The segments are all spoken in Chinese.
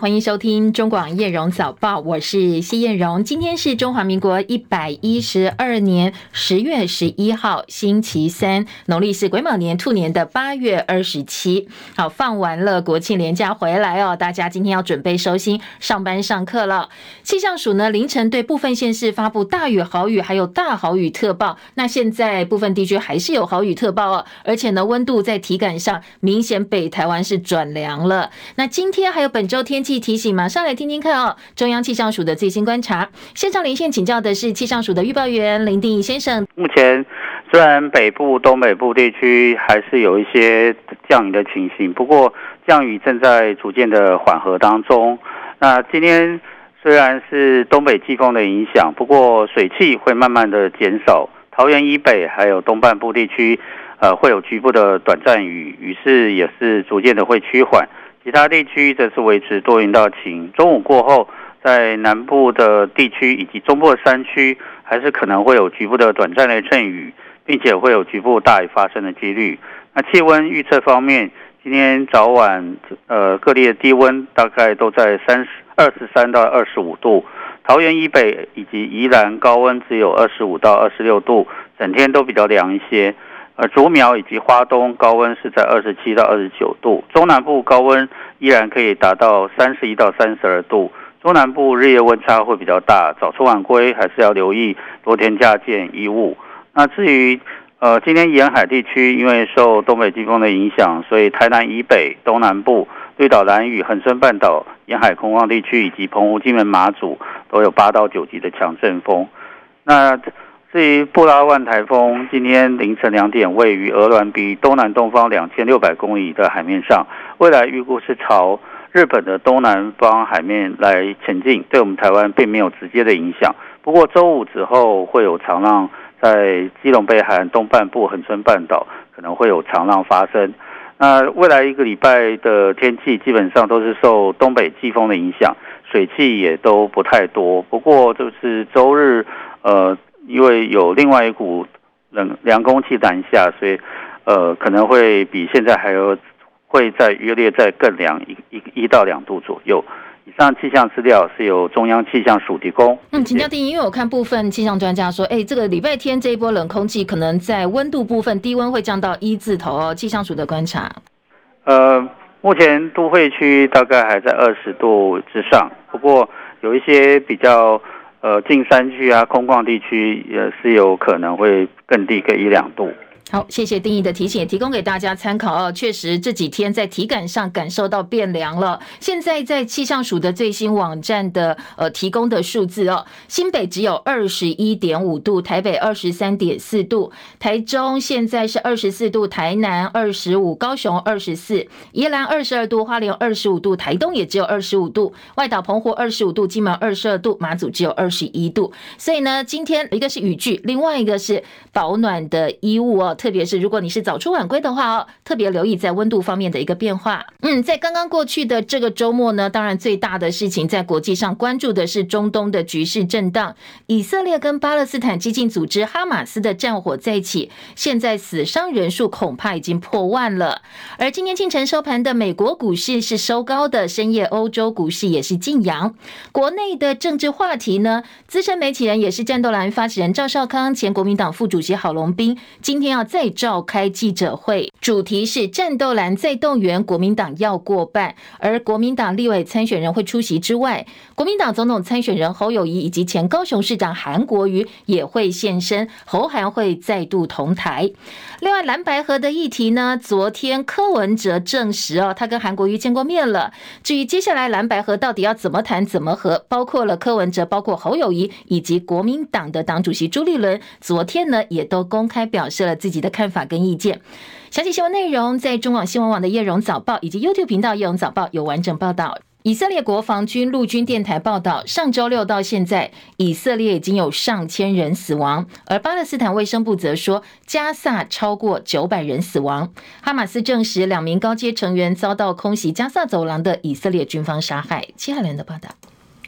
欢迎收听中广叶荣早报，我是谢叶荣。今天是中华民国一百一十二年十月十一号，星期三，农历是癸卯年兔年的八月二十七。好，放完了国庆连假回来哦，大家今天要准备收心上班上课了。气象署呢，凌晨对部分县市发布大雨、豪雨，还有大豪雨特报。那现在部分地区还是有豪雨特报哦，而且呢，温度在体感上明显北台湾是转凉了。那今天还有本周天气。提醒，马上来听听看哦。中央气象署的最新观察，现场连线请教的是气象署的预报员林定仪先生。目前虽然北部、东北部地区还是有一些降雨的情形，不过降雨正在逐渐的缓和当中。那今天虽然是东北季风的影响，不过水汽会慢慢的减少。桃园以北还有东半部地区，呃，会有局部的短暂雨，雨势也是逐渐的会趋缓。其他地区则是维持多云到晴。中午过后，在南部的地区以及中部的山区，还是可能会有局部的短暂的阵雨，并且会有局部大雨发生的几率。那气温预测方面，今天早晚呃各地的低温大概都在三十二十三到二十五度，桃园以北以及宜兰高温只有二十五到二十六度，整天都比较凉一些。而竹苗以及花东高温是在二十七到二十九度，中南部高温依然可以达到三十一到三十二度。中南部日夜温差会比较大，早出晚归还是要留意多添加件衣物。那至于呃今天沿海地区，因为受东北季风的影响，所以台南以北、东南部、绿岛、兰屿、恒春半岛沿海空旷地区以及澎湖、金门、马祖都有八到九级的强阵风。那至于布拉万台风，今天凌晨两点位于俄銮比东南东方两千六百公里的海面上，未来预估是朝日本的东南方海面来前进，对我们台湾并没有直接的影响。不过周五之后会有长浪，在基隆北海岸东半部恒春半岛可能会有长浪发生。那未来一个礼拜的天气基本上都是受东北季风的影响，水汽也都不太多。不过就是周日，呃。因为有另外一股冷凉空气南下，所以呃可能会比现在还要会再约略再更凉一一一到两度左右。以上气象资料是由中央气象署提供。嗯，请教定仪，因为我看部分气象专家说，哎，这个礼拜天这一波冷空气可能在温度部分低温会降到一字头哦。气象署的观察，呃，目前都会区大概还在二十度之上，不过有一些比较。呃，近山区啊，空旷地区也是有可能会更低个一两度。好，谢谢定义的提醒，也提供给大家参考哦。确实这几天在体感上感受到变凉了。现在在气象署的最新网站的呃提供的数字哦，新北只有二十一点五度，台北二十三点四度，台中现在是二十四度，台南二十五，高雄二十四，宜兰二十二度，花莲二十五度，台东也只有二十五度，外岛澎湖二十五度，金门二十二度，马祖只有二十一度。所以呢，今天一个是雨具，另外一个是保暖的衣物哦。特别是如果你是早出晚归的话哦，特别留意在温度方面的一个变化。嗯，在刚刚过去的这个周末呢，当然最大的事情在国际上关注的是中东的局势震荡，以色列跟巴勒斯坦激进组织哈马斯的战火再起，现在死伤人数恐怕已经破万了。而今天清晨收盘的美国股市是收高的，深夜欧洲股市也是劲扬。国内的政治话题呢，资深媒体人也是战斗蓝发起人赵少康，前国民党副主席郝龙斌，今天要。再召开记者会，主题是战斗蓝再动员，国民党要过半。而国民党立委参选人会出席之外，国民党总统参选人侯友谊以及前高雄市长韩国瑜也会现身，侯韩会再度同台。另外，蓝白合的议题呢，昨天柯文哲证实哦，他跟韩国瑜见过面了。至于接下来蓝白合到底要怎么谈、怎么和，包括了柯文哲、包括侯友谊以及国民党的党主席朱立伦，昨天呢也都公开表示了自己的看法跟意见，详细新闻内容在中广新闻网的叶荣早报以及 YouTube 频道叶荣早报有完整报道。以色列国防军陆军电台报道，上周六到现在，以色列已经有上千人死亡，而巴勒斯坦卫生部则说，加萨超过九百人死亡。哈马斯证实两名高阶成员遭到空袭加萨走廊的以色列军方杀害。七海伦的报道。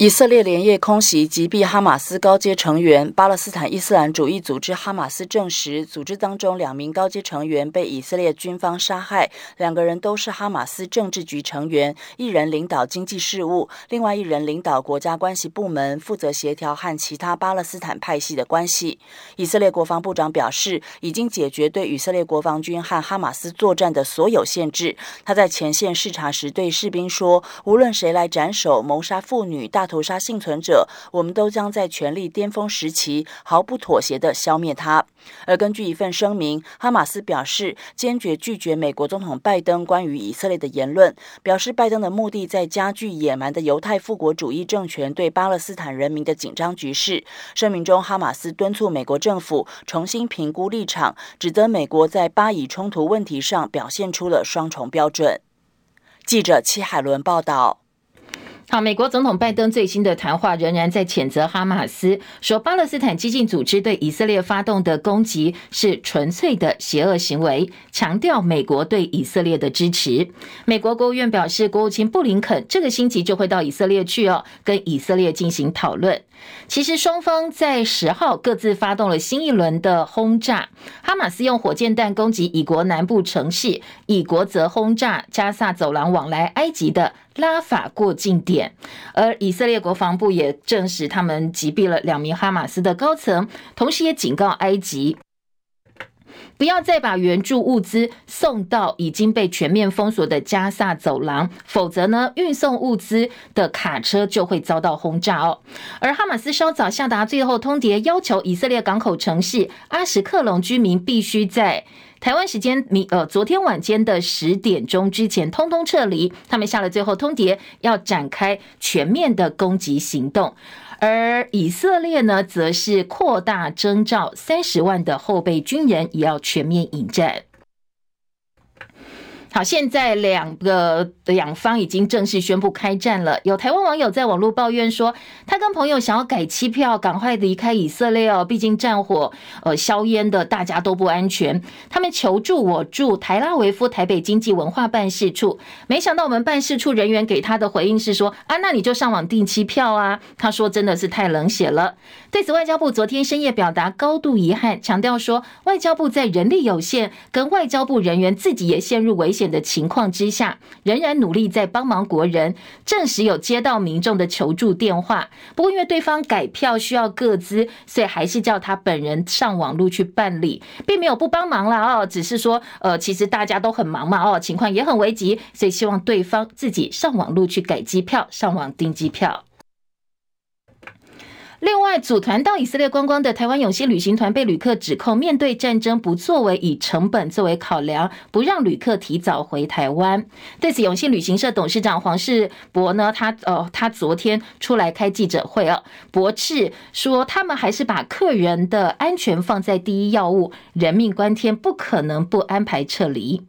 以色列连夜空袭击毙哈马斯高阶成员，巴勒斯坦伊斯兰主义组织哈马斯证实，组织当中两名高阶成员被以色列军方杀害，两个人都是哈马斯政治局成员，一人领导经济事务，另外一人领导国家关系部门，负责协调和其他巴勒斯坦派系的关系。以色列国防部长表示，已经解决对以色列国防军和哈马斯作战的所有限制。他在前线视察时对士兵说：“无论谁来斩首、谋杀妇女、大。”屠杀幸存者，我们都将在权力巅峰时期毫不妥协地消灭他。而根据一份声明，哈马斯表示坚决拒绝美国总统拜登关于以色列的言论，表示拜登的目的在加剧野蛮的犹太复国主义政权对巴勒斯坦人民的紧张局势。声明中，哈马斯敦促美国政府重新评估立场，指责美国在巴以冲突问题上表现出了双重标准。记者戚海伦报道。好，美国总统拜登最新的谈话仍然在谴责哈马斯，说巴勒斯坦激进组织对以色列发动的攻击是纯粹的邪恶行为，强调美国对以色列的支持。美国国务院表示，国务卿布林肯这个星期就会到以色列去哦，跟以色列进行讨论。其实双方在十号各自发动了新一轮的轰炸，哈马斯用火箭弹攻击以国南部城市，以国则轰炸加萨走廊往来埃及的拉法过境点。而以色列国防部也证实，他们击毙了两名哈马斯的高层，同时也警告埃及。不要再把援助物资送到已经被全面封锁的加萨走廊，否则呢，运送物资的卡车就会遭到轰炸哦。而哈马斯稍早下达最后通牒，要求以色列港口城市阿什克隆居民必须在台湾时间明呃昨天晚间的十点钟之前通通撤离。他们下了最后通牒，要展开全面的攻击行动。而以色列呢，则是扩大征召三十万的后备军人，也要全面引战。好，现在两个两方已经正式宣布开战了。有台湾网友在网络抱怨说，他跟朋友想要改机票，赶快离开以色列哦，毕竟战火呃硝烟的，大家都不安全。他们求助我驻台拉维夫台北经济文化办事处，没想到我们办事处人员给他的回应是说啊，那你就上网订机票啊。他说真的是太冷血了。对此，外交部昨天深夜表达高度遗憾，强调说外交部在人力有限，跟外交部人员自己也陷入危险。的情况之下，仍然努力在帮忙国人。证实有接到民众的求助电话，不过因为对方改票需要各资，所以还是叫他本人上网路去办理，并没有不帮忙了哦。只是说，呃，其实大家都很忙嘛，哦，情况也很危急，所以希望对方自己上网路去改机票，上网订机票。另外，组团到以色列观光的台湾永兴旅行团被旅客指控，面对战争不作为，以成本作为考量，不让旅客提早回台湾。对此，永兴旅行社董事长黄世博呢，他呃，他昨天出来开记者会啊，驳斥说，他们还是把客人的安全放在第一要务，人命关天，不可能不安排撤离。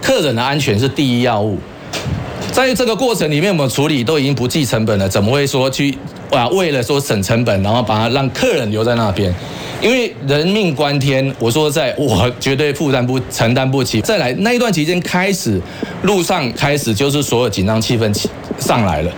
客人的安全是第一要务。在这个过程里面，我们处理都已经不计成本了，怎么会说去啊？为了说省成本，然后把它让客人留在那边？因为人命关天，我说在我绝对负担不承担不起。再来那一段期间开始，路上开始就是所有紧张气氛起上来了，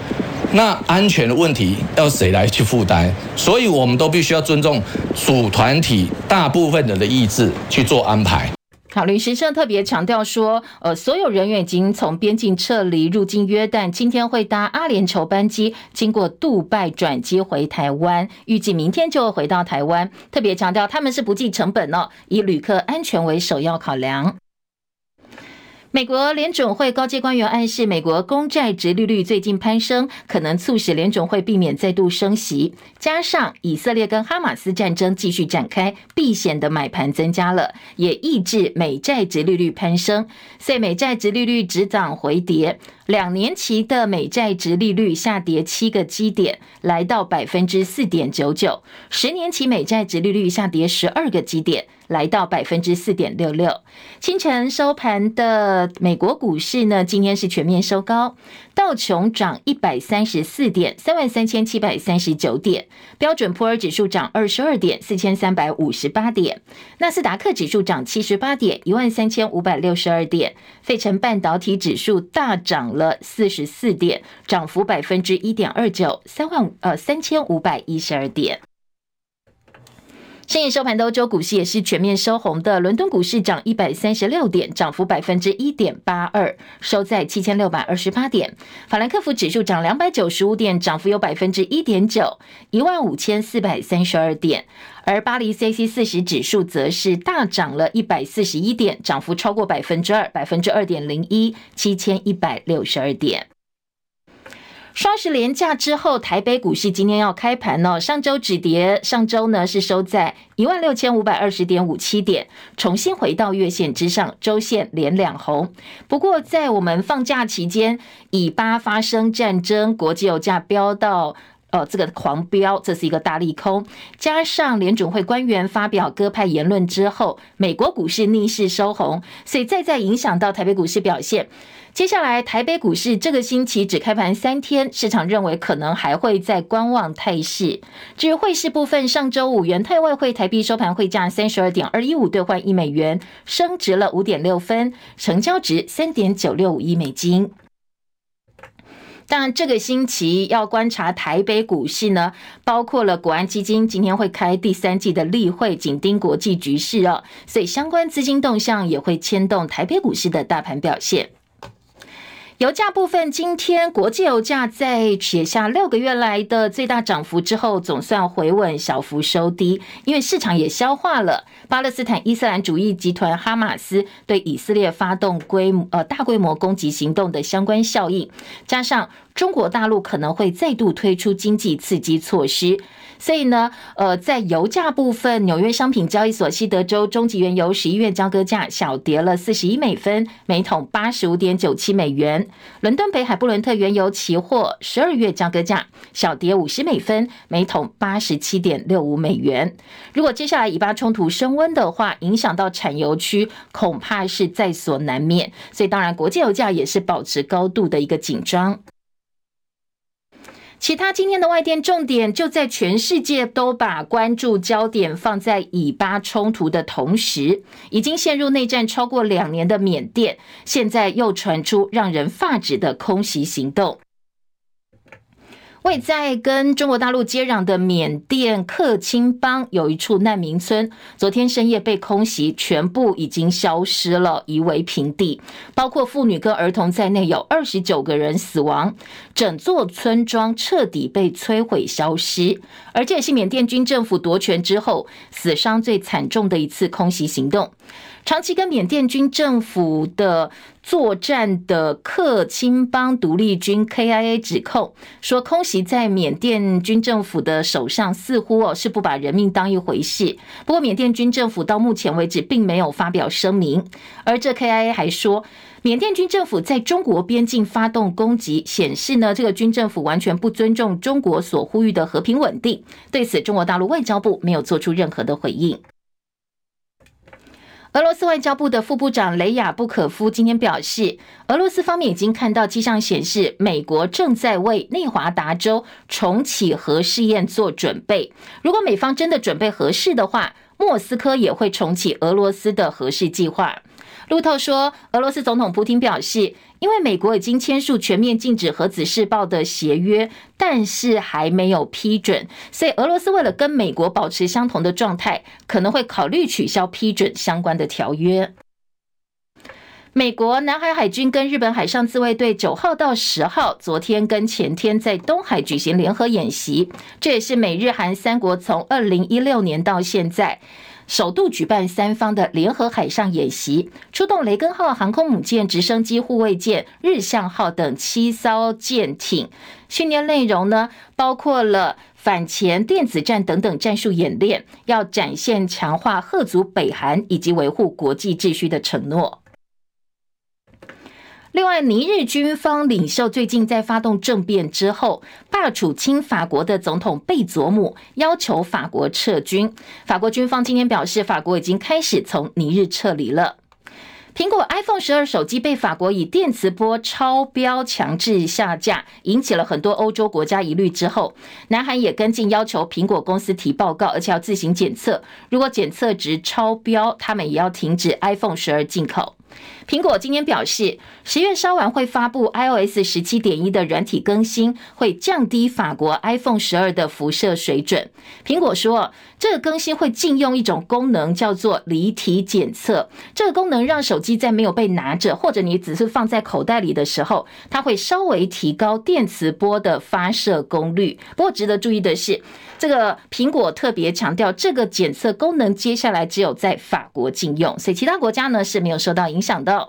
那安全的问题要谁来去负担？所以我们都必须要尊重主团体大部分人的意志去做安排。好，旅行社特别强调说，呃，所有人员已经从边境撤离，入境约旦，今天会搭阿联酋班机，经过杜拜转机回台湾，预计明天就会回到台湾。特别强调，他们是不计成本哦，以旅客安全为首要考量。美国联准会高阶官员暗示，美国公债殖利率最近攀升，可能促使联准会避免再度升息。加上以色列跟哈马斯战争继续展开，避险的买盘增加了，也抑制美债殖利率攀升。所以美债殖利率止涨回跌，两年期的美债殖利率下跌七个基点，来到百分之四点九九；十年期美债殖利率下跌十二个基点。来到百分之四点六六。清晨收盘的美国股市呢，今天是全面收高，道琼涨一百三十四点，三万三千七百三十九点；标准普尔指数涨二十二点，四千三百五十八点；纳斯达克指数涨七十八点，一万三千五百六十二点；费城半导体指数大涨了四十四点，涨幅百分之一点二九，三万呃三千五百一十二点。深夜收盘的欧洲股市也是全面收红的，伦敦股市涨一百三十六点，涨幅百分之一点八二，收在七千六百二十八点。法兰克福指数涨两百九十五点，涨幅有百分之一点九，一万五千四百三十二点。而巴黎 CAC 四十指数则是大涨了一百四十一点，涨幅超过百分之二，百分之二点零一，七千一百六十二点。双十连假之后，台北股市今天要开盘哦。上周止跌，上周呢是收在一万六千五百二十点五七点，重新回到月线之上，周线连两红。不过在我们放假期间，以巴发生战争，国际油价飙到呃这个狂飙，这是一个大利空。加上联准会官员发表鸽派言论之后，美国股市逆势收红，所以再再影响到台北股市表现。接下来，台北股市这个星期只开盘三天，市场认为可能还会在观望态势。至于汇市部分，上周五元泰外汇台币收盘汇价三十二点二一五兑换一美元，升值了五点六分，成交值三点九六五亿美金。当然，这个星期要观察台北股市呢，包括了国安基金今天会开第三季的例会，紧盯国际局势哦，所以相关资金动向也会牵动台北股市的大盘表现。油价部分，今天国际油价在写下六个月来的最大涨幅之后，总算回稳，小幅收低。因为市场也消化了巴勒斯坦伊斯兰主义集团哈马斯对以色列发动规模呃大规模攻击行动的相关效应，加上中国大陆可能会再度推出经济刺激措施。所以呢，呃，在油价部分，纽约商品交易所西德州中级原油十一月交割价小跌了四十一美分，每桶八十五点九七美元。伦敦北海布伦特原油期货十二月交割价小跌五十美分，每桶八十七点六五美元。如果接下来以巴冲突升温的话，影响到产油区，恐怕是在所难免。所以，当然，国际油价也是保持高度的一个紧张。其他今天的外电重点就在全世界都把关注焦点放在以巴冲突的同时，已经陷入内战超过两年的缅甸，现在又传出让人发指的空袭行动。位在跟中国大陆接壤的缅甸克钦邦有一处难民村，昨天深夜被空袭，全部已经消失了，夷为平地，包括妇女跟儿童在内，有二十九个人死亡，整座村庄彻底被摧毁消失，而这也是缅甸军政府夺权之后死伤最惨重的一次空袭行动。长期跟缅甸军政府的作战的克钦邦独立军 KIA 指控说，空袭在缅甸军政府的手上似乎哦是不把人命当一回事。不过，缅甸军政府到目前为止并没有发表声明。而这 KIA 还说，缅甸军政府在中国边境发动攻击，显示呢这个军政府完全不尊重中国所呼吁的和平稳定。对此，中国大陆外交部没有做出任何的回应。俄罗斯外交部的副部长雷亚布可夫今天表示，俄罗斯方面已经看到迹象显示，美国正在为内华达州重启核试验做准备。如果美方真的准备核试的话，莫斯科也会重启俄罗斯的核试计划。路透说，俄罗斯总统普京表示，因为美国已经签署全面禁止核子试爆的协约，但是还没有批准，所以俄罗斯为了跟美国保持相同的状态，可能会考虑取消批准相关的条约。美国南海海军跟日本海上自卫队九号到十号，昨天跟前天在东海举行联合演习，这也是美日韩三国从二零一六年到现在。首度举办三方的联合海上演习，出动雷根号航空母舰、直升机护卫舰、日向号等七艘舰艇。训练内容呢，包括了反潜、电子战等等战术演练，要展现强化核足北韩以及维护国际秩序的承诺。另外，尼日军方领袖最近在发动政变之后，罢黜亲法国的总统贝佐姆，要求法国撤军。法国军方今天表示，法国已经开始从尼日撤离了。苹果 iPhone 十二手机被法国以电磁波超标强制下架，引起了很多欧洲国家疑虑。之后，南韩也跟进要求苹果公司提报告，而且要自行检测。如果检测值超标，他们也要停止 iPhone 十二进口。苹果今天表示，十月稍晚会发布 iOS 十七点一的软体更新，会降低法国 iPhone 十二的辐射水准。苹果说，这个更新会禁用一种功能，叫做离体检测。这个功能让手机在没有被拿着，或者你只是放在口袋里的时候，它会稍微提高电磁波的发射功率。不过，值得注意的是，这个苹果特别强调，这个检测功能接下来只有在法国禁用，所以其他国家呢是没有受到影响的。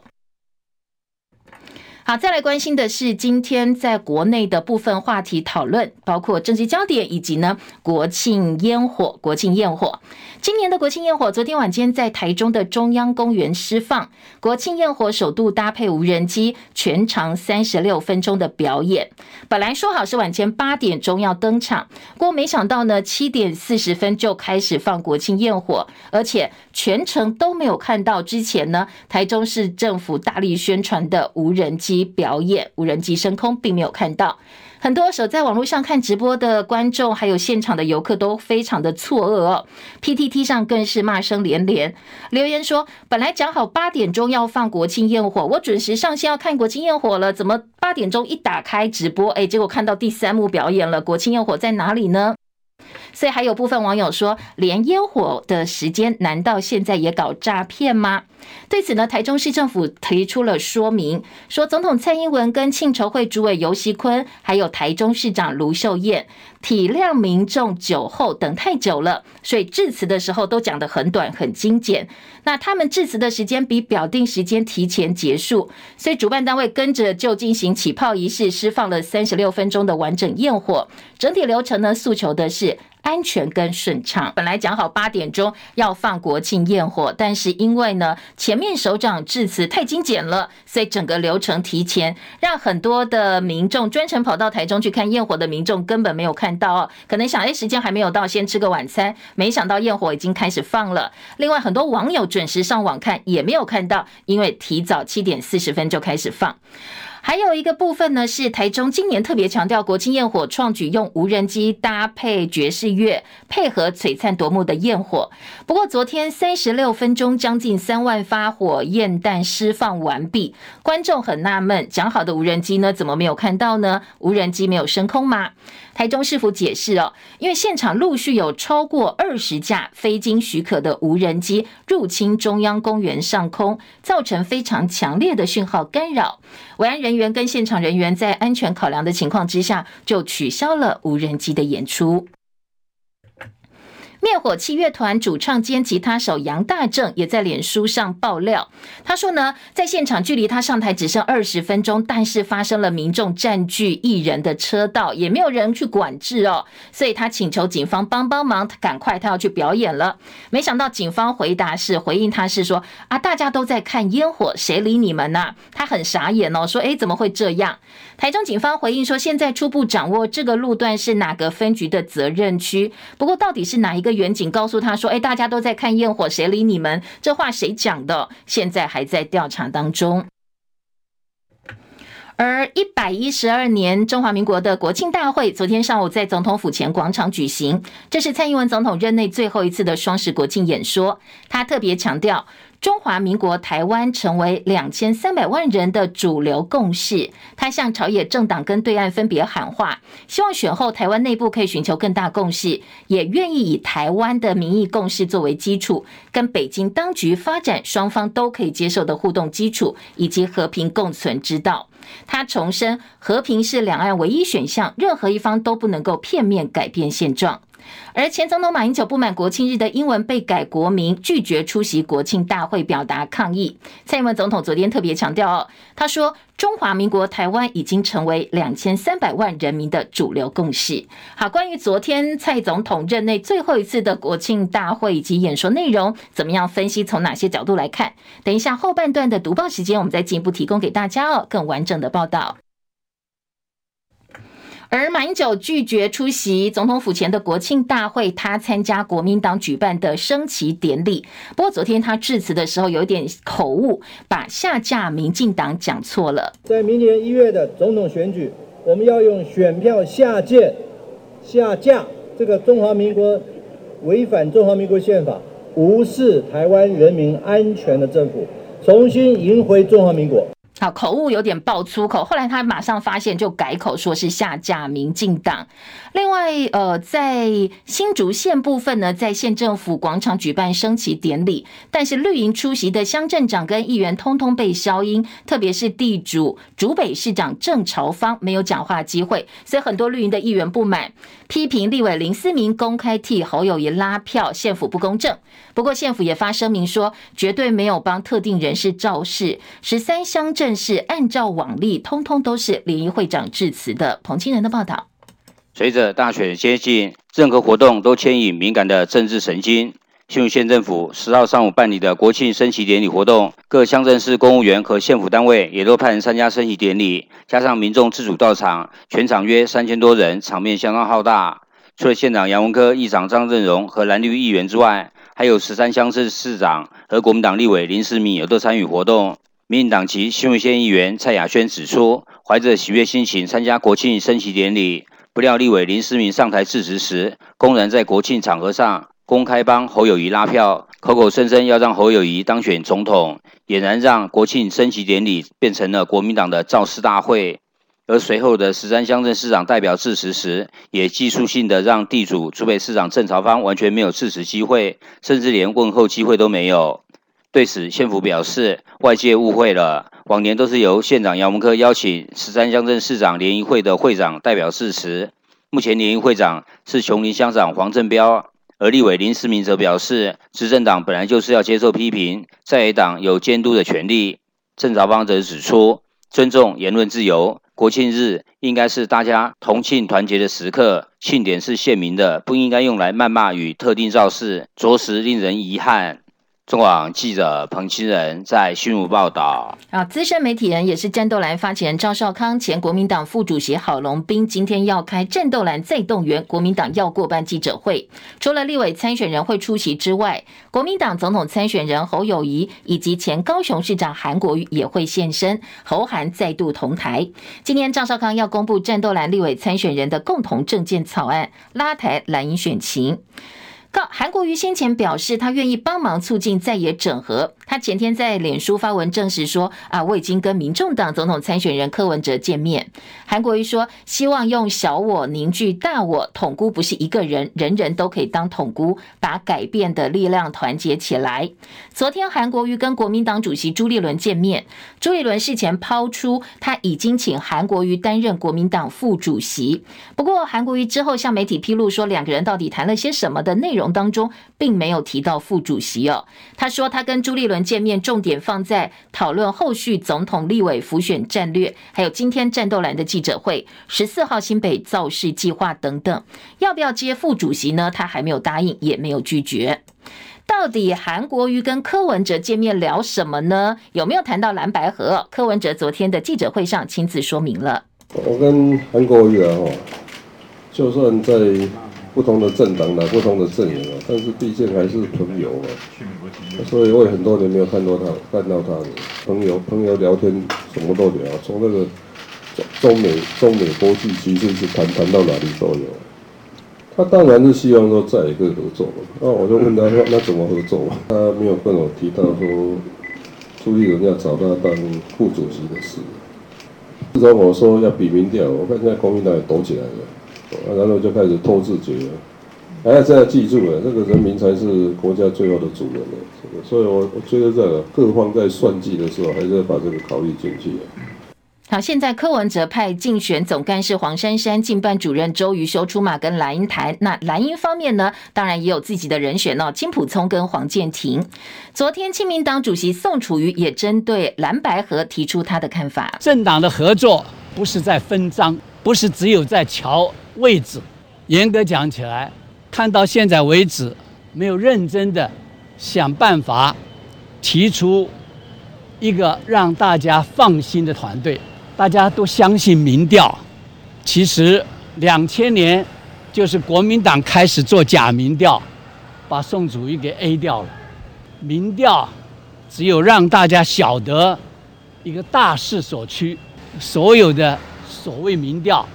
好，再来关心的是今天在国内的部分话题讨论，包括政治焦点以及呢国庆烟火。国庆烟火，今年的国庆烟火，昨天晚间在台中的中央公园释放。国庆烟火首度搭配无人机，全长三十六分钟的表演。本来说好是晚间八点钟要登场，不过没想到呢七点四十分就开始放国庆烟火，而且全程都没有看到之前呢台中市政府大力宣传的无人机。表演无人机升空，并没有看到很多守在网络上看直播的观众，还有现场的游客都非常的错愕哦。PTT 上更是骂声连连，留言说：“本来讲好八点钟要放国庆焰火，我准时上线要看国庆焰火了，怎么八点钟一打开直播，哎，结果看到第三幕表演了，国庆焰火在哪里呢？”所以还有部分网友说，连烟火的时间，难道现在也搞诈骗吗？对此呢，台中市政府提出了说明，说总统蔡英文跟庆筹会主委游锡坤，还有台中市长卢秀燕，体谅民众酒后等太久了，所以致辞的时候都讲得很短很精简。那他们致辞的时间比表定时间提前结束，所以主办单位跟着就进行起泡仪式，释放了三十六分钟的完整焰火。整体流程呢，诉求的是。安全跟顺畅，本来讲好八点钟要放国庆焰火，但是因为呢前面首长致辞太精简了，所以整个流程提前，让很多的民众专程跑到台中去看焰火的民众根本没有看到哦，可能想哎时间还没有到，先吃个晚餐，没想到焰火已经开始放了。另外很多网友准时上网看也没有看到，因为提早七点四十分就开始放。还有一个部分呢，是台中今年特别强调国庆焰火创举用无人机搭配爵士乐，配合璀璨夺目的焰火。不过昨天三十六分钟，将近三万发火焰弹释放完毕，观众很纳闷，讲好的无人机呢，怎么没有看到呢？无人机没有升空吗？台中市府解释哦，因为现场陆续有超过二十架非经许可的无人机入侵中央公园上空，造成非常强烈的讯号干扰。维安人员跟现场人员在安全考量的情况之下，就取消了无人机的演出。灭火器乐团主唱兼吉他手杨大正也在脸书上爆料，他说呢，在现场距离他上台只剩二十分钟，但是发生了民众占据艺人的车道，也没有人去管制哦，所以他请求警方帮帮忙，赶快他要去表演了。没想到警方回答是回应他是说啊，大家都在看烟火，谁理你们呢？他很傻眼哦，说诶，怎么会这样？台中警方回应说，现在初步掌握这个路段是哪个分局的责任区，不过到底是哪一个？员警告诉他说：“哎，大家都在看焰火，谁理你们？这话谁讲的？现在还在调查当中。”而一百一十二年中华民国的国庆大会，昨天上午在总统府前广场举行，这是蔡英文总统任内最后一次的双十国庆演说。他特别强调。中华民国台湾成为两千三百万人的主流共识。他向朝野政党跟对岸分别喊话，希望选后台湾内部可以寻求更大共识，也愿意以台湾的民意共识作为基础，跟北京当局发展双方都可以接受的互动基础以及和平共存之道。他重申，和平是两岸唯一选项，任何一方都不能够片面改变现状。而前总统马英九不满国庆日的英文被改国名，拒绝出席国庆大会，表达抗议。蔡英文总统昨天特别强调哦，他说。中华民国台湾已经成为两千三百万人民的主流共识。好，关于昨天蔡总统任内最后一次的国庆大会以及演说内容，怎么样分析？从哪些角度来看？等一下后半段的读报时间，我们再进一步提供给大家哦，更完整的报道。而马英九拒绝出席总统府前的国庆大会，他参加国民党举办的升旗典礼。不过昨天他致辞的时候有点口误，把下架民进党讲错了。在明年一月的总统选举，我们要用选票下架下架这个中华民国违反中华民国宪法、无视台湾人民安全的政府，重新赢回中华民国。好，口误有点爆粗口，后来他马上发现就改口，说是下架民进党。另外，呃，在新竹县部分呢，在县政府广场举办升旗典礼，但是绿营出席的乡镇长跟议员通通被消音，特别是地主竹北市长郑朝方没有讲话机会，所以很多绿营的议员不满，批评立委林思明公开替侯友谊拉票，县府不公正。不过县府也发声明说，绝对没有帮特定人士造势，十三乡镇。是按照往例，通通都是联谊会长致辞的。彭清仁的报道。随着大选接近，任何活动都牵引敏感的政治神经。新竹县政府十号上午办理的国庆升旗典礼活动，各乡镇市公务员和县府单位也都派人参加升旗典礼，加上民众自主到场，全场约三千多人，场面相当浩大。除了县长杨文科、议长张正荣和蓝绿议员之外，还有十三乡镇市长和国民党立委林思明也都参与活动。民进党籍新竹县议员蔡雅轩指出，怀着喜悦心情参加国庆升旗典礼，不料立委林思明上台致辞时，公然在国庆场合上公开帮侯友宜拉票，口口声声要让侯友宜当选总统，俨然让国庆升旗典礼变成了国民党的造势大会。而随后的十三乡镇市长代表致辞时，也技术性的让地主竹北市长郑朝方完全没有致辞机会，甚至连问候机会都没有。对此，县府表示，外界误会了。往年都是由县长杨文科邀请十三乡镇市长联谊会的会长代表致辞。目前联谊会长是琼林乡长黄正标，而立委林思明则表示，执政党本来就是要接受批评，在野党有监督的权利。郑朝邦则指出，尊重言论自由，国庆日应该是大家同庆团结的时刻，庆典是县民的，不应该用来谩骂与特定造势，着实令人遗憾。中广记者彭清仁在新竹报道。啊，资深媒体人也是战斗蓝发起人赵少康，前国民党副主席郝龙斌今天要开战斗蓝再动员国民党要过半记者会。除了立委参选人会出席之外，国民党总统参选人侯友谊以及前高雄市长韩国瑜也会现身，侯韩再度同台。今天赵少康要公布战斗蓝立委参选人的共同政见草案，拉抬蓝营选情。告韩国瑜先前表示，他愿意帮忙促进在野整合。他前天在脸书发文证实说：“啊，我已经跟民众党总统参选人柯文哲见面。”韩国瑜说：“希望用小我凝聚大我，统姑不是一个人，人人都可以当统姑，把改变的力量团结起来。”昨天，韩国瑜跟国民党主席朱立伦见面，朱立伦事前抛出他已经请韩国瑜担任国民党副主席。不过，韩国瑜之后向媒体披露说，两个人到底谈了些什么的内容。当中并没有提到副主席哦。他说他跟朱立伦见面，重点放在讨论后续总统、立委浮选战略，还有今天战斗蓝的记者会、十四号新北造势计划等等。要不要接副主席呢？他还没有答应，也没有拒绝。到底韩国瑜跟柯文哲见面聊什么呢？有没有谈到蓝白合？柯文哲昨天的记者会上亲自说明了。我跟韩国瑜啊，就算在。不同的政党的不同的阵营啊，但是毕竟还是朋友嘛，所以我也很多年没有看到他，看到他了朋友，朋友聊天什么都聊，从那个中美中美国际局势是谈谈到哪里都有。他当然是希望说再一个合作嘛，那我就问他说那怎么合作嘛？他没有跟我提到说朱立伦要找他当副主席的事。自从我说要比民调，我看现在国民党也抖起来了。然后就开始拖自己了，还要这要记住了，这个人民才是国家最后的主人了。所以，我我觉得这个各方在算计的时候，还是要把这个考虑进去。好，现在柯文哲派竞选总干事黄珊珊、竞办主任周瑜修出马跟蓝营谈。那蓝营方面呢，当然也有自己的人选哦，金普聪跟黄建庭。昨天，亲民党主席宋楚瑜也针对蓝白合提出他的看法。政党的合作不是在分赃，不是只有在乔位置。严格讲起来，看到现在为止，没有认真的想办法提出一个让大家放心的团队。大家都相信民调，其实两千年就是国民党开始做假民调，把宋祖英给 A 掉了。民调只有让大家晓得一个大势所趋，所有的所谓民调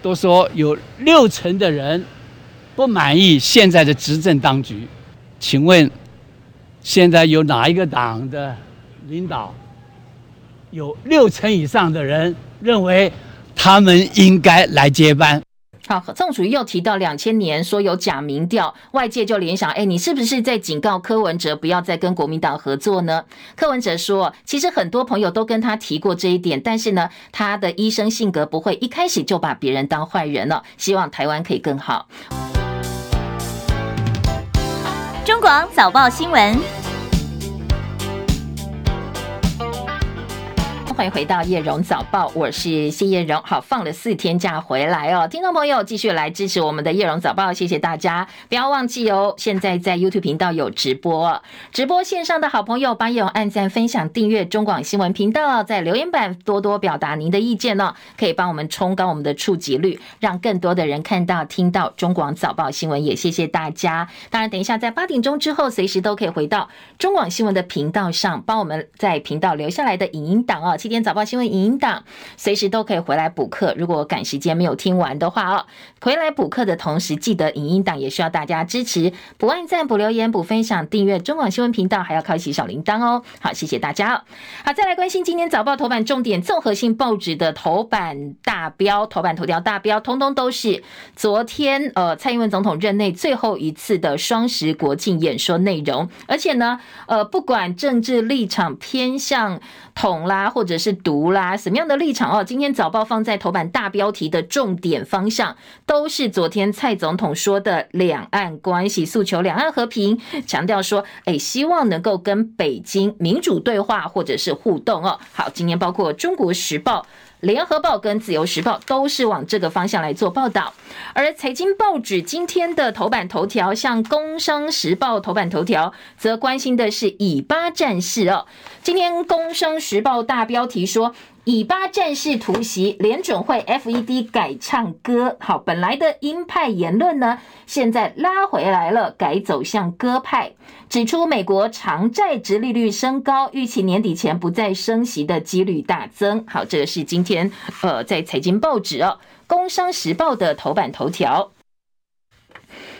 都说有六成的人不满意现在的执政当局。请问现在有哪一个党的领导？有六成以上的人认为他们应该来接班。好，宋楚瑜又提到两千年说有假民调，外界就联想，哎，你是不是在警告柯文哲不要再跟国民党合作呢？柯文哲说，其实很多朋友都跟他提过这一点，但是呢，他的医生性格不会一开始就把别人当坏人了，希望台湾可以更好。中广早报新闻。欢迎回到叶荣早报，我是谢叶荣。好，放了四天假回来哦，听众朋友继续来支持我们的叶荣早报，谢谢大家，不要忘记哦。现在在 YouTube 频道有直播，直播线上的好朋友，帮叶荣按赞、分享、订阅中广新闻频道，在留言板多多表达您的意见哦，可以帮我们冲高我们的触及率，让更多的人看到、听到中广早报新闻。也谢谢大家。当然，等一下在八点钟之后，随时都可以回到中广新闻的频道上，帮我们在频道留下来的影音档哦。今天早报新闻影音档，随时都可以回来补课。如果赶时间没有听完的话哦，回来补课的同时，记得影音档也需要大家支持，补按赞、补留言、补分享、订阅中广新闻频道，还要开启小铃铛哦。好，谢谢大家。好，再来关心今天早报头版重点，综合性报纸的头版大标、头版头条大标，通通都是昨天呃蔡英文总统任内最后一次的双十国庆演说内容，而且呢，呃，不管政治立场偏向统啦，或者是读啦，什么样的立场哦？今天早报放在头版大标题的重点方向，都是昨天蔡总统说的两岸关系诉求，两岸和平，强调说，哎，希望能够跟北京民主对话或者是互动哦。好，今天包括中国时报。联合报跟自由时报都是往这个方向来做报道，而财经报纸今天的头版头条，像工商时报头版头条，则关心的是以巴战事哦。今天工商时报大标题说。以巴战事突袭，联准会 FED 改唱歌。好，本来的鹰派言论呢，现在拉回来了，改走向鸽派，指出美国长债殖利率升高，预期年底前不再升息的几率大增。好，这个是今天呃在财经报纸哦，《工商时报》的头版头条。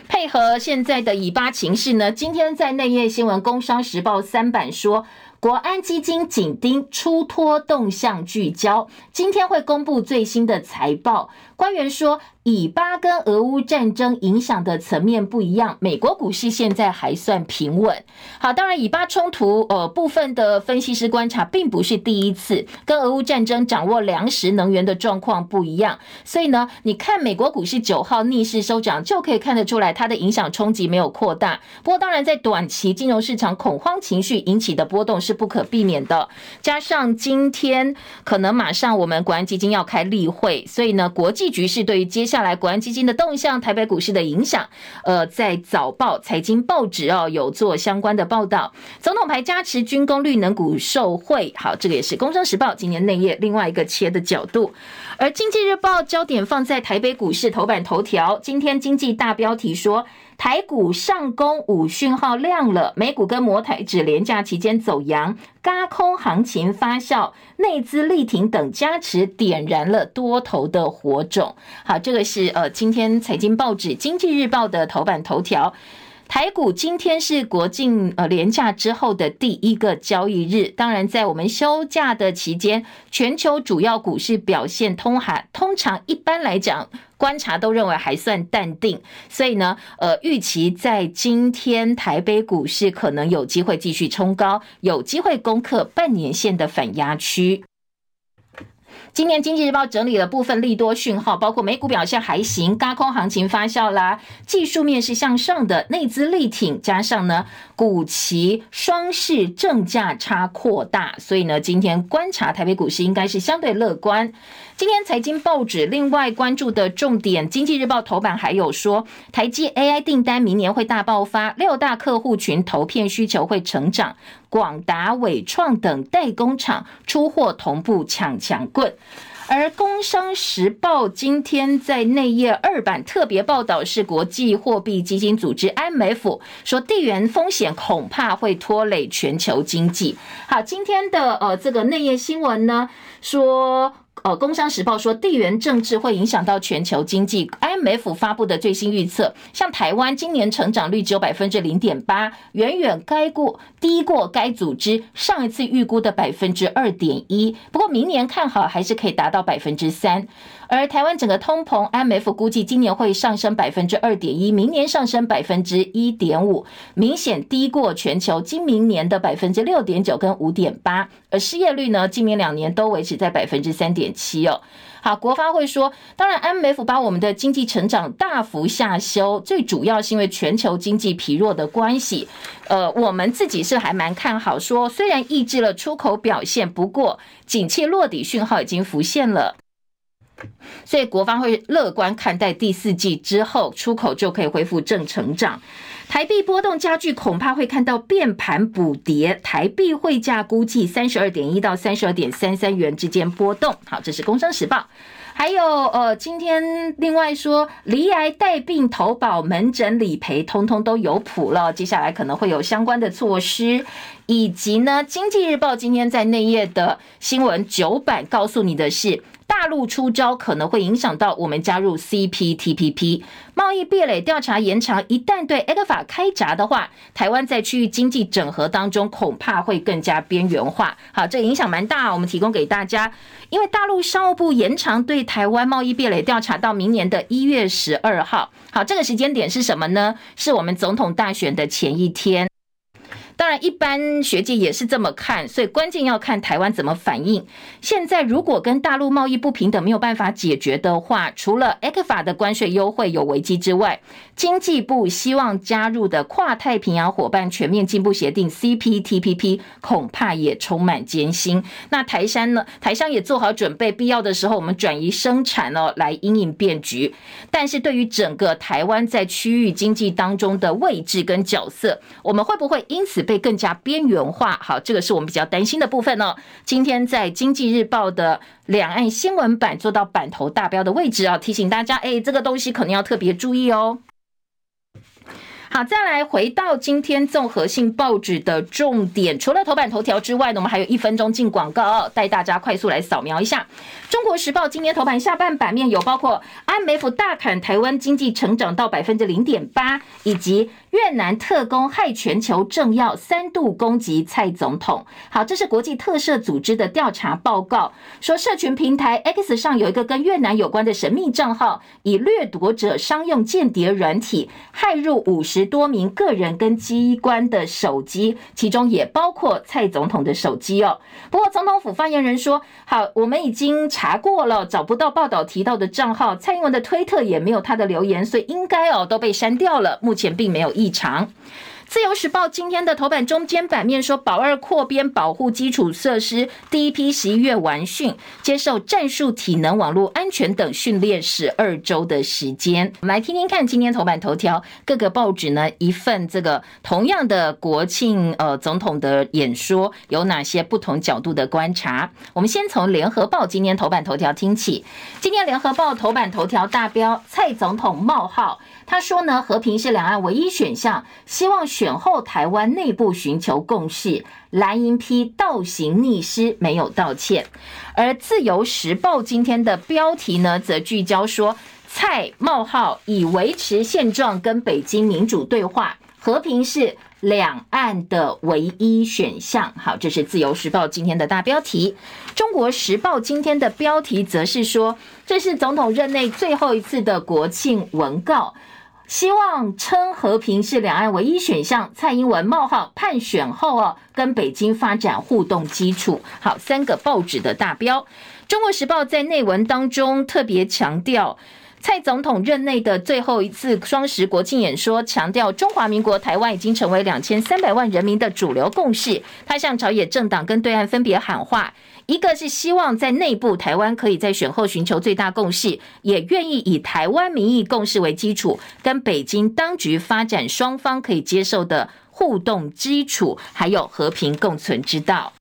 配合现在的以巴情势呢，今天在内页新闻，《工商时报》三版说。国安基金紧盯出脱动向聚焦，今天会公布最新的财报。官员说，以巴跟俄乌战争影响的层面不一样。美国股市现在还算平稳。好，当然以巴冲突，呃，部分的分析师观察并不是第一次，跟俄乌战争掌握粮食能源的状况不一样。所以呢，你看美国股市九号逆势收涨，就可以看得出来它的影响冲击没有扩大。不过，当然在短期金融市场恐慌情绪引起的波动是不可避免的。加上今天可能马上我们国安基金要开例会，所以呢，国际。局势对于接下来国安基金的动向、台北股市的影响，呃，在早报、财经报纸哦有做相关的报道。总统牌加持军工、绿能股受惠，好，这个也是工商时报今年内页另外一个切的角度。而经济日报焦点放在台北股市头版头条，今天经济大标题说。台股上攻五讯号亮了，美股跟摩台指连假期间走阳，轧空行情发酵，内资力挺等加持，点燃了多头的火种。好，这个是呃今天财经报纸《经济日报》的头版头条。台股今天是国庆呃连假之后的第一个交易日，当然在我们休假的期间，全球主要股市表现通还通常一般来讲，观察都认为还算淡定，所以呢，呃，预期在今天台北股市可能有机会继续冲高，有机会攻克半年线的反压区。今年经济日报整理了部分利多讯号，包括美股表现还行，高空行情发酵啦，技术面是向上的，内资力挺，加上呢股期双市正价差扩大，所以呢今天观察台北股市应该是相对乐观。今天财经报纸另外关注的重点，经济日报头版还有说，台积 AI 订单明年会大爆发，六大客户群投片需求会成长，广达、伟创等代工厂出货同步抢抢棍。而工商时报今天在内页二版特别报道是国际货币基金组织 IMF 说地缘风险恐怕会拖累全球经济。好，今天的呃这个内页新闻呢说。呃，工商时报说，地缘政治会影响到全球经济。IMF 发布的最新预测，像台湾今年成长率只有百分之零点八，远远该过低过该组织上一次预估的百分之二点一。不过明年看好还是可以达到百分之三。而台湾整个通膨，IMF 估计今年会上升百分之二点一，明年上升百分之一点五，明显低过全球今明年的百分之六点九跟五点八。而失业率呢，今明两年都维持在百分之三点七哦。好，国发会说，当然，M F 把我们的经济成长大幅下修，最主要是因为全球经济疲弱的关系。呃，我们自己是还蛮看好，说虽然抑制了出口表现，不过景气落底讯号已经浮现了。所以国方会乐观看待第四季之后出口就可以恢复正成长。台币波动加剧，恐怕会看到变盘补跌。台币汇价估计三十二点一到三十二点三三元之间波动。好，这是《工商时报》。还有呃，今天另外说，离癌带病投保门诊理赔，通通都有谱了。接下来可能会有相关的措施，以及呢，《经济日报》今天在内页的新闻九版告诉你的是。大陆出招可能会影响到我们加入 CPTPP 贸易壁垒调查延长，一旦对 ECFA 开闸的话，台湾在区域经济整合当中恐怕会更加边缘化。好，这影响蛮大，我们提供给大家。因为大陆商务部延长对台湾贸易壁垒调查到明年的一月十二号。好，这个时间点是什么呢？是我们总统大选的前一天。当然，一般学界也是这么看，所以关键要看台湾怎么反应。现在如果跟大陆贸易不平等没有办法解决的话，除了 ECFA 的关税优惠有危机之外，经济部希望加入的跨太平洋伙伴全面进步协定 CPTPP 恐怕也充满艰辛。那台商呢？台商也做好准备，必要的时候我们转移生产哦，来因应变局。但是对于整个台湾在区域经济当中的位置跟角色，我们会不会因此被更加边缘化，好，这个是我们比较担心的部分呢。今天在《经济日报》的两岸新闻版做到版头大标的位置啊，提醒大家，哎，这个东西可能要特别注意哦。好，再来回到今天综合性报纸的重点，除了头版头条之外呢，我们还有一分钟进广告，带大家快速来扫描一下《中国时报》今天头版下半版面有包括 IMF 大砍台湾经济成长到百分之零点八，以及。越南特工害全球政要，三度攻击蔡总统。好，这是国际特赦组织的调查报告，说社群平台 X 上有一个跟越南有关的神秘账号，以掠夺者商用间谍软体害入五十多名个人跟机关的手机，其中也包括蔡总统的手机哦。不过总统府发言人说，好，我们已经查过了，找不到报道提到的账号，蔡英文的推特也没有他的留言，所以应该哦都被删掉了，目前并没有。异常。自由时报今天的头版中间版面说，保二扩编保护基础设施，第一批十一月完训，接受战术体能、网络安全等训练十二周的时间。我们来听听看今天头版头条，各个报纸呢一份这个同样的国庆呃总统的演说有哪些不同角度的观察？我们先从联合报今天头版头条听起。今天联合报头版头条大标蔡总统冒号。他说呢，和平是两岸唯一选项，希望选后台湾内部寻求共识。蓝营批倒行逆施，没有道歉。而自由时报今天的标题呢，则聚焦说蔡冒号以维持现状跟北京民主对话，和平是两岸的唯一选项。好，这是自由时报今天的大标题。中国时报今天的标题则是说，这是总统任内最后一次的国庆文告。希望称和平是两岸唯一选项。蔡英文冒号判选后哦，跟北京发展互动基础。好，三个报纸的大标。中国时报在内文当中特别强调。蔡总统任内的最后一次双十国庆演说，强调中华民国台湾已经成为两千三百万人民的主流共识。他向朝野政党跟对岸分别喊话，一个是希望在内部台湾可以在选后寻求最大共识，也愿意以台湾民意共识为基础，跟北京当局发展双方可以接受的互动基础，还有和平共存之道。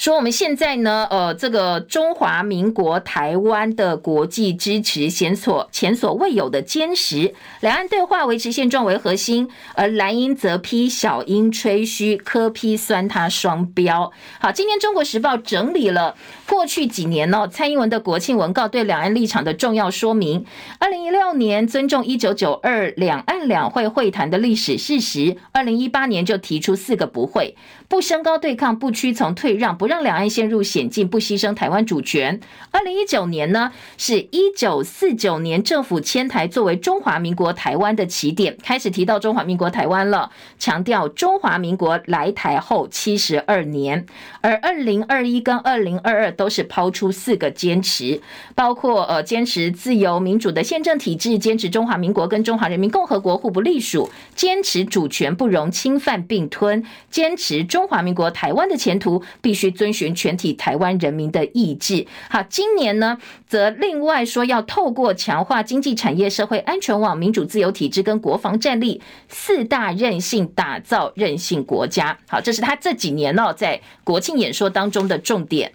说我们现在呢，呃，这个中华民国台湾的国际支持前所前所未有的坚实，两岸对话维持现状为核心，而蓝营则批小英吹嘘，柯批酸他双标。好，今天中国时报整理了过去几年呢，蔡英文的国庆文告对两岸立场的重要说明。二零一六年尊重一九九二两岸两会会谈的历史事实，二零一八年就提出四个不会。不升高对抗，不屈从退让，不让两岸陷入险境，不牺牲台湾主权。二零一九年呢，是一九四九年政府迁台作为中华民国台湾的起点，开始提到中华民国台湾了，强调中华民国来台后七十二年。而二零二一跟二零二二都是抛出四个坚持，包括呃坚持自由民主的宪政体制，坚持中华民国跟中华人民共和国互不隶属，坚持主权不容侵犯并吞，坚持中。华民国台湾的前途必须遵循全体台湾人民的意志。好，今年呢，则另外说要透过强化经济产业、社会安全网、民主自由体制跟国防战力四大韧性，打造韧性国家。好，这是他这几年呢在国庆演说当中的重点。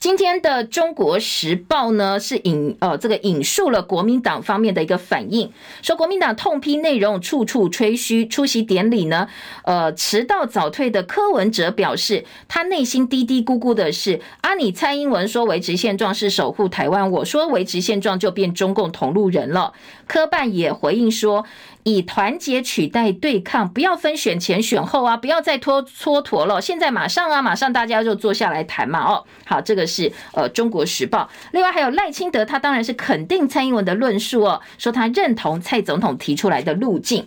今天的《中国时报》呢是引呃这个引述了国民党方面的一个反应，说国民党痛批内容处处吹嘘。出席典礼呢，呃迟到早退的柯文哲表示，他内心嘀嘀咕咕的是：啊，你蔡英文说维持现状是守护台湾，我说维持现状就变中共同路人了。柯办也回应说。以团结取代对抗，不要分选前选后啊，不要再拖蹉跎了。现在马上啊，马上大家就坐下来谈嘛。哦，好，这个是呃《中国时报》。另外还有赖清德，他当然是肯定蔡英文的论述哦，说他认同蔡总统提出来的路径。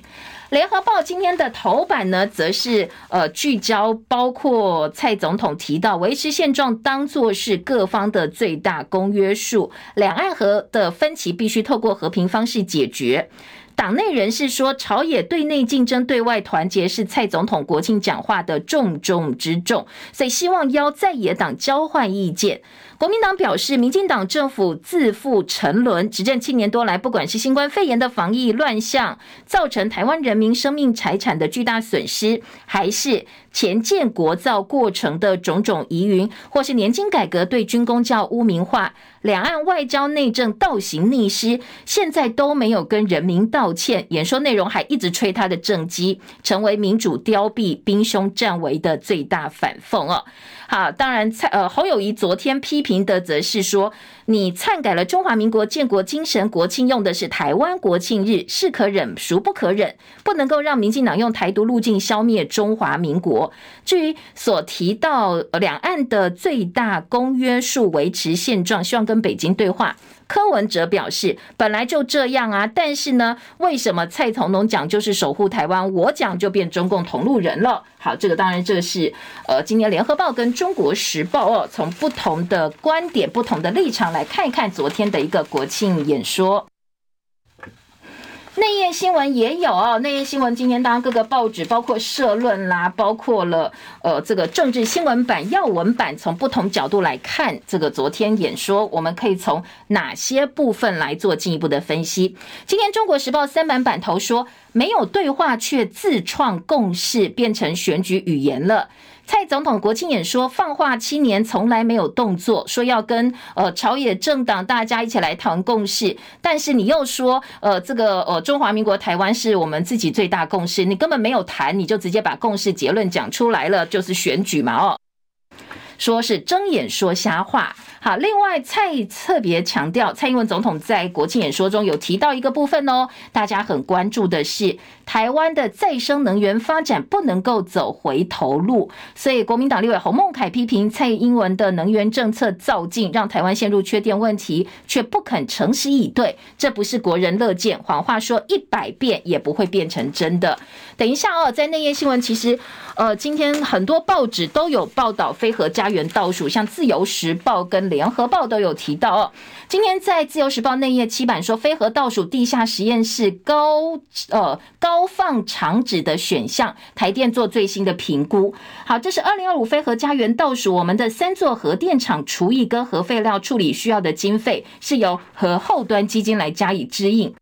联合报今天的头版呢，则是呃聚焦，包括蔡总统提到维持现状当作是各方的最大公约数，两岸和的分歧必须透过和平方式解决。党内人士说，朝野对内竞争、对外团结是蔡总统国庆讲话的重中之重，所以希望邀在野党交换意见。国民党表示，民进党政府自负沉沦，执政七年多来，不管是新冠肺炎的防疫乱象，造成台湾人民生命财产的巨大损失，还是前建国造过程的种种疑云，或是年金改革对军公教污名化。两岸外交内政倒行逆施，现在都没有跟人民道歉，演说内容还一直吹他的政绩，成为民主凋敝、兵凶战危的最大反讽哦。啊，当然蔡呃侯友谊昨天批评的则是说，你篡改了中华民国建国精神，国庆用的是台湾国庆日，是可忍孰不可忍，不能够让民进党用台独路径消灭中华民国。至于所提到两岸的最大公约数维持现状，希望跟北京对话。柯文哲表示，本来就这样啊，但是呢，为什么蔡总统讲就是守护台湾，我讲就变中共同路人了？好，这个当然这是呃，今年联合报跟中国时报哦，从不同的观点、不同的立场来看一看昨天的一个国庆演说。内页新闻也有哦，内页新闻今天当然各个报纸，包括社论啦，包括了呃这个政治新闻版、要闻版，从不同角度来看这个昨天演说，我们可以从哪些部分来做进一步的分析？今天中国时报三版版头说，没有对话却自创共识，变成选举语言了。蔡总统国庆演说放话七年从来没有动作，说要跟呃朝野政党大家一起来谈共识，但是你又说呃这个呃中华民国台湾是我们自己最大共识，你根本没有谈，你就直接把共识结论讲出来了，就是选举嘛哦，说是睁眼说瞎话。好，另外蔡特别强调，蔡英文总统在国庆演说中有提到一个部分哦，大家很关注的是台湾的再生能源发展不能够走回头路，所以国民党立委洪孟楷批评蔡英文的能源政策造进，让台湾陷入缺电问题，却不肯诚实以对，这不是国人乐见，谎话说一百遍也不会变成真的。等一下哦，在内页新闻，其实呃，今天很多报纸都有报道飞核家园倒数，像自由时报跟联合报都有提到哦。今天在自由时报内页七版说，非核倒数地下实验室高呃高放厂址的选项，台电做最新的评估。好，这是二零二五非核家园倒数，我们的三座核电厂除以跟核废料处理需要的经费，是由核后端基金来加以支应。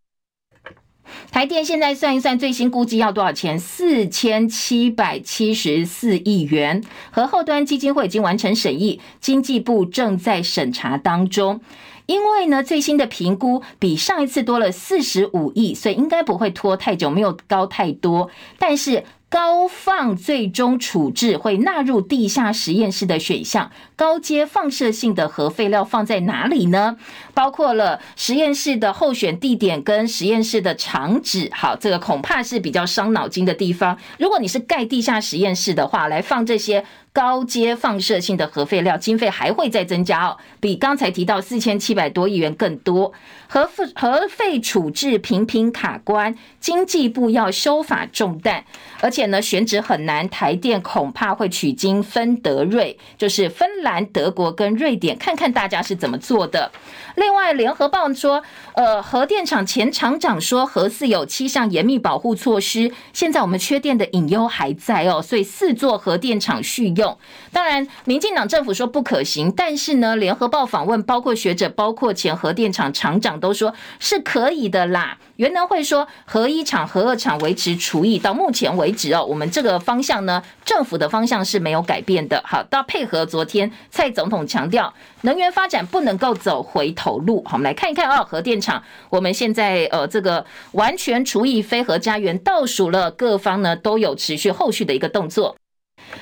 台电现在算一算，最新估计要多少钱？四千七百七十四亿元。和后端基金会已经完成审议，经济部正在审查当中。因为呢，最新的评估比上一次多了四十五亿，所以应该不会拖太久，没有高太多。但是高放最终处置会纳入地下实验室的选项，高阶放射性的核废料放在哪里呢？包括了实验室的候选地点跟实验室的场址。好，这个恐怕是比较伤脑筋的地方。如果你是盖地下实验室的话，来放这些。高阶放射性的核废料经费还会再增加哦，比刚才提到四千七百多亿元更多。核核废处置频频卡关，经济部要修法重担，而且呢选址很难，台电恐怕会取经芬德瑞，就是芬兰、德国跟瑞典，看看大家是怎么做的。另外，联合报说，呃，核电厂前厂长说核四有七项严密保护措施，现在我们缺电的隐忧还在哦，所以四座核电厂续用。当然，民进党政府说不可行，但是呢，联合报访问包括学者、包括前核电厂厂长都说是可以的啦。原能会说核一厂、核二厂维持除役，到目前为止哦，我们这个方向呢，政府的方向是没有改变的。好，到配合昨天蔡总统强调，能源发展不能够走回头路。好，我们来看一看啊，核电厂，我们现在呃这个完全除役非核家园倒数了，各方呢都有持续后续的一个动作。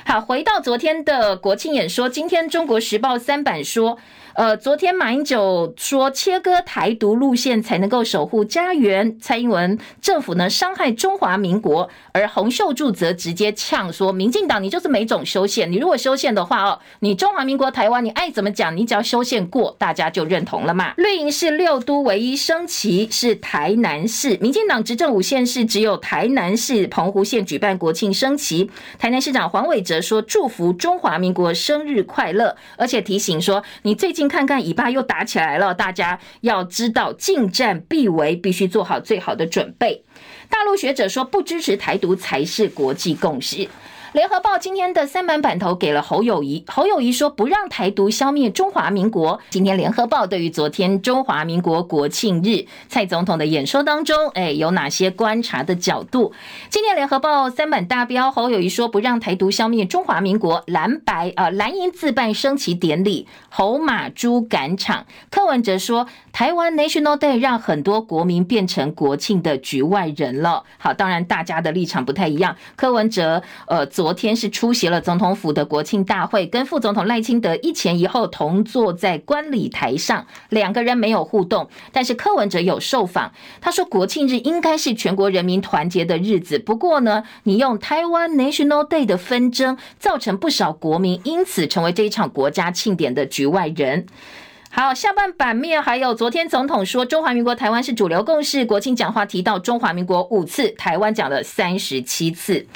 好，回到昨天的国庆演说，今天中国时报三版说。呃，昨天马英九说切割台独路线才能够守护家园，蔡英文政府呢伤害中华民国，而洪秀柱则直接呛说，民进党你就是没种修宪，你如果修宪的话哦，你中华民国台湾你爱怎么讲，你只要修宪过，大家就认同了嘛。绿营是六都唯一升旗是台南市，民进党执政五县市只有台南市、澎湖县举办国庆升旗，台南市长黄伟哲说祝福中华民国生日快乐，而且提醒说你最近。看看以巴又打起来了，大家要知道近战必为，必须做好最好的准备。大陆学者说，不支持台独才是国际共识。联合报今天的三版版头给了侯友谊，侯友谊说不让台独消灭中华民国。今天联合报对于昨天中华民国国庆日蔡总统的演说当中，哎，有哪些观察的角度？今天联合报三版大标，侯友谊说不让台独消灭中华民国，蓝白啊蓝营自办升旗典礼，侯马猪赶场。柯文哲说台湾 National Day 让很多国民变成国庆的局外人了。好，当然大家的立场不太一样。柯文哲呃。昨天是出席了总统府的国庆大会，跟副总统赖清德一前一后同坐在观礼台上，两个人没有互动。但是柯文哲有受访，他说国庆日应该是全国人民团结的日子，不过呢，你用台湾 National Day 的纷争，造成不少国民因此成为这一场国家庆典的局外人。好，下半版面还有昨天总统说中华民国台湾是主流共识，国庆讲话提到中华民国五次，台湾讲了三十七次。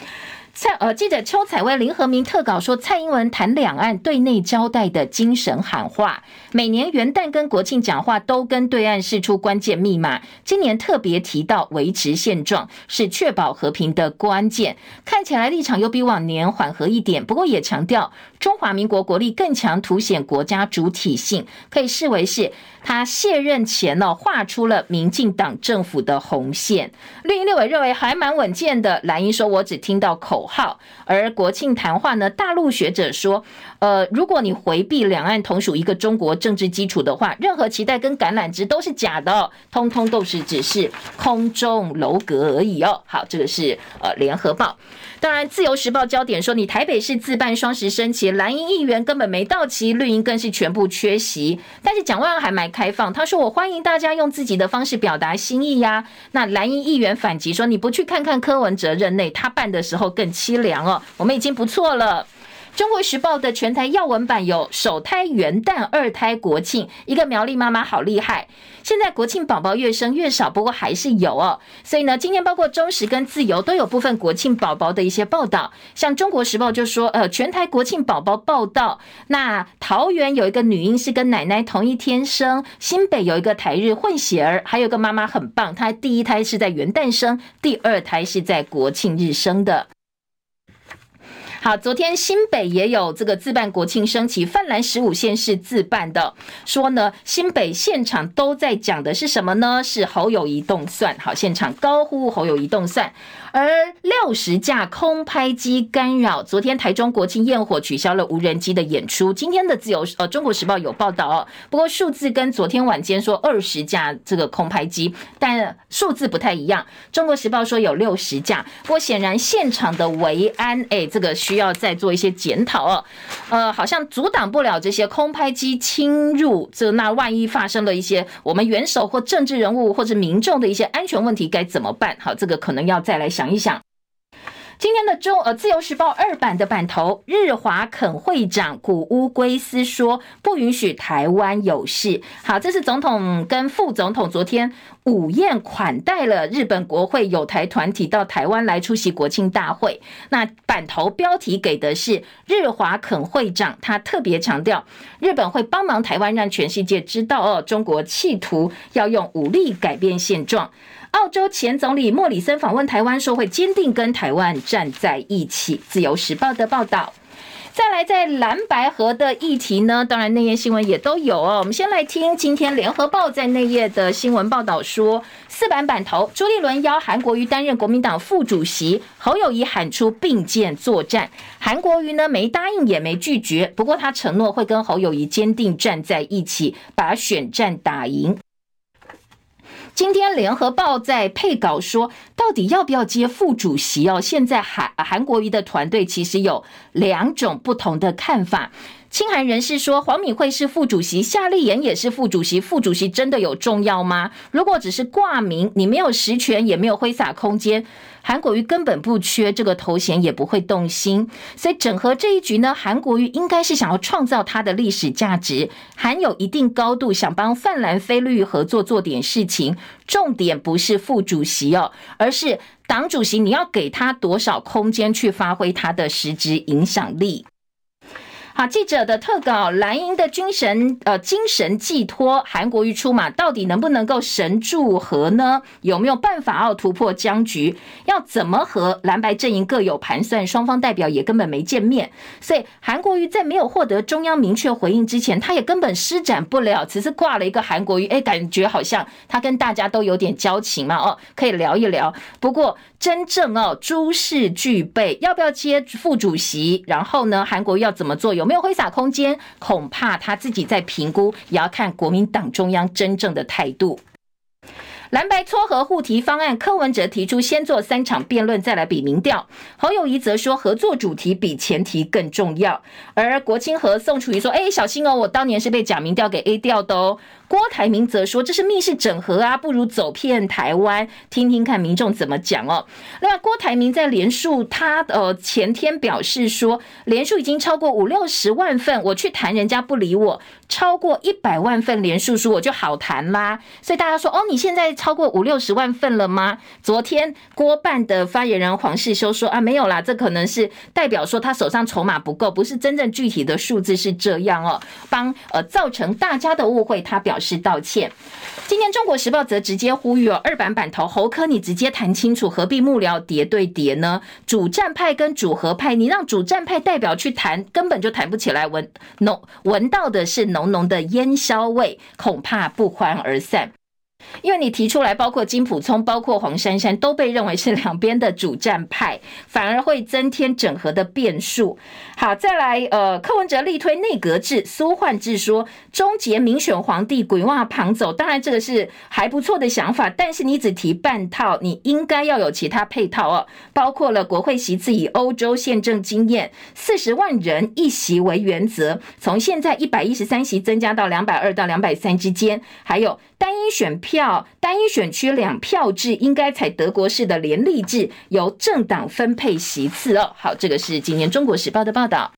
蔡呃，记者邱采薇、林和明特稿说，蔡英文谈两岸对内交代的精神喊话，每年元旦跟国庆讲话都跟对岸释出关键密码。今年特别提到维持现状是确保和平的关键，看起来立场又比往年缓和一点。不过也强调中华民国国力更强，凸显国家主体性，可以视为是他卸任前呢画出了民进党政府的红线。绿营立委认为还蛮稳健的，蓝营说我只听到口口号。而国庆谈话呢，大陆学者说，呃，如果你回避两岸同属一个中国政治基础的话，任何期待跟橄榄枝都是假的哦，通通都是只是空中楼阁而已哦。好，这个是呃联合报。当然，自由时报焦点说，你台北市自办双十升旗，蓝营议员根本没到齐，绿营更是全部缺席。但是蒋万安还蛮开放，他说我欢迎大家用自己的方式表达心意呀。那蓝营议员反击说，你不去看看柯文哲任内，他办的时候更凄凉哦，我们已经不错了。中国时报的全台要闻版有首胎元旦、二胎国庆，一个苗栗妈妈好厉害。现在国庆宝宝越生越少，不过还是有哦。所以呢，今天包括中时跟自由都有部分国庆宝宝的一些报道。像中国时报就说，呃，全台国庆宝宝报道，那桃园有一个女婴是跟奶奶同一天生，新北有一个台日混血儿，还有个妈妈很棒，她第一胎是在元旦生，第二胎是在国庆日生的。好，昨天新北也有这个自办国庆升旗，泛蓝十五线是自办的，说呢，新北现场都在讲的是什么呢？是侯友宜动算。好，现场高呼侯友宜动算。而六十架空拍机干扰，昨天台中国庆焰火取消了无人机的演出。今天的自由呃中国时报有报道哦，不过数字跟昨天晚间说二十架这个空拍机，但数字不太一样。中国时报说有六十架，不过显然现场的维安哎，这个需要再做一些检讨哦。呃，好像阻挡不了这些空拍机侵入，这那万一发生了一些我们元首或政治人物或者民众的一些安全问题该怎么办？好，这个可能要再来想。想一想，今天的中呃《自由时报》二版的版头，日华肯会长古屋圭司说不允许台湾有事。好，这是总统跟副总统昨天午宴款待了日本国会有台团体到台湾来出席国庆大会。那版头标题给的是日华肯会长，他特别强调日本会帮忙台湾，让全世界知道哦，中国企图要用武力改变现状。澳洲前总理莫里森访问台湾，说会坚定跟台湾站在一起。自由时报的报道。再来，在蓝白河的议题呢，当然内页新闻也都有哦。我们先来听今天联合报在内页的新闻报道说，四版版头，朱立伦邀韩国瑜担任国民党副主席，侯友宜喊出并肩作战，韩国瑜呢没答应也没拒绝，不过他承诺会跟侯友宜坚定站在一起，把选战打赢。今天联合报在配稿说，到底要不要接副主席哦？现在韩韩国瑜的团队其实有两种不同的看法。亲韩人士说，黄敏惠是副主席，夏立言也是副主席，副主席真的有重要吗？如果只是挂名，你没有实权，也没有挥洒空间。韩国瑜根本不缺这个头衔，也不会动心。所以整合这一局呢，韩国瑜应该是想要创造他的历史价值，含有一定高度，想帮泛蓝非绿合作做点事情。重点不是副主席哦，而是党主席，你要给他多少空间去发挥他的实质影响力。好，记者的特稿，蓝营的精神呃精神寄托，韩国瑜出马，到底能不能够神助和呢？有没有办法要突破僵局？要怎么和蓝白阵营各有盘算？双方代表也根本没见面，所以韩国瑜在没有获得中央明确回应之前，他也根本施展不了。只是挂了一个韩国瑜，哎，感觉好像他跟大家都有点交情嘛，哦，可以聊一聊。不过真正哦诸事俱备，要不要接副主席？然后呢，韩国瑜要怎么做？有。有没有挥洒空间？恐怕他自己在评估，也要看国民党中央真正的态度。蓝白撮合互提方案，柯文哲提出先做三场辩论，再来比民调。侯友宜则说，合作主题比前提更重要。而国清和宋楚瑜说：“哎，小心哦，我当年是被假民调给 A 掉的哦。”郭台铭则说：“这是密室整合啊，不如走遍台湾，听听看民众怎么讲哦。”另外，郭台铭在连署，他呃前天表示说，连署已经超过五六十万份，我去谈人家不理我，超过一百万份连数书我就好谈啦。所以大家说：“哦，你现在超过五六十万份了吗？”昨天郭办的发言人黄世修说：“啊，没有啦，这可能是代表说他手上筹码不够，不是真正具体的数字是这样哦，帮呃造成大家的误会。”他表。示道歉。今天《中国时报》则直接呼吁哦，二版版头侯科，你直接谈清楚，何必幕僚叠对叠呢？主战派跟主和派，你让主战派代表去谈，根本就谈不起来。闻浓闻到的是浓浓的烟硝味，恐怕不欢而散。因为你提出来，包括金溥聪、包括黄珊珊，都被认为是两边的主战派，反而会增添整合的变数。好，再来，呃，柯文哲力推内阁制，苏焕智说终结民选皇帝，鬼话旁走。当然，这个是还不错的想法，但是你只提半套，你应该要有其他配套哦，包括了国会席次以欧洲宪政经验，四十万人一席为原则，从现在一百一十三席增加到两百二到两百三之间，还有。单一选票、票单一选区两票制，应该采德国式的联立制，由政党分配席次哦。好，这个是今年《中国时报》的报道。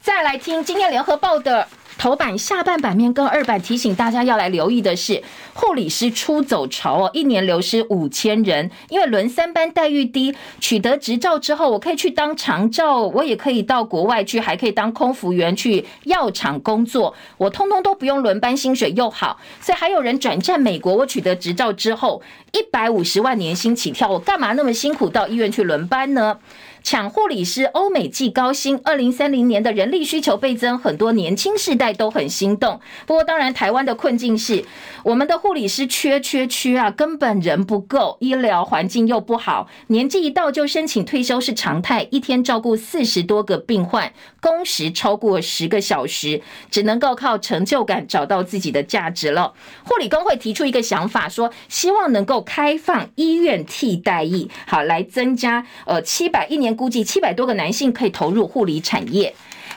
再来听今天《联合报》的。头版下半版面跟二版提醒大家要来留意的是，护理师出走潮哦，一年流失五千人。因为轮三班待遇低，取得执照之后，我可以去当长照，我也可以到国外去，还可以当空服员去药厂工作，我通通都不用轮班，薪水又好，所以还有人转战美国。我取得执照之后，一百五十万年薪起跳，我干嘛那么辛苦到医院去轮班呢？抢护理师，欧美季高薪，二零三零年的人力需求倍增，很多年轻世代都很心动。不过，当然台湾的困境是，我们的护理师缺缺缺啊，根本人不够，医疗环境又不好，年纪一到就申请退休是常态，一天照顾四十多个病患，工时超过十个小时，只能够靠成就感找到自己的价值了。护理工会提出一个想法，说希望能够开放医院替代役，好来增加呃七百一年。估计七百多个男性可以投入护理产业。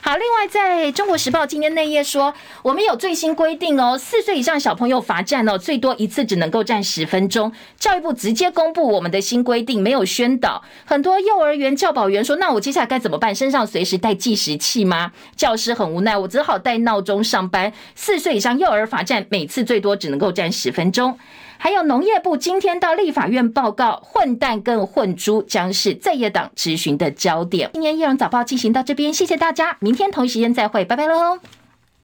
好，另外在中国时报今天内页说，我们有最新规定哦，四岁以上小朋友罚站哦，最多一次只能够站十分钟。教育部直接公布我们的新规定，没有宣导。很多幼儿园教保员说，那我接下来该怎么办？身上随时带计时器吗？教师很无奈，我只好带闹钟上班。四岁以上幼儿罚站，每次最多只能够站十分钟。还有农业部今天到立法院报告，混蛋跟混猪将是在野党质询的焦点。今天《夜荣早报》进行到这边，谢谢大家，明天同一时间再会，拜拜喽。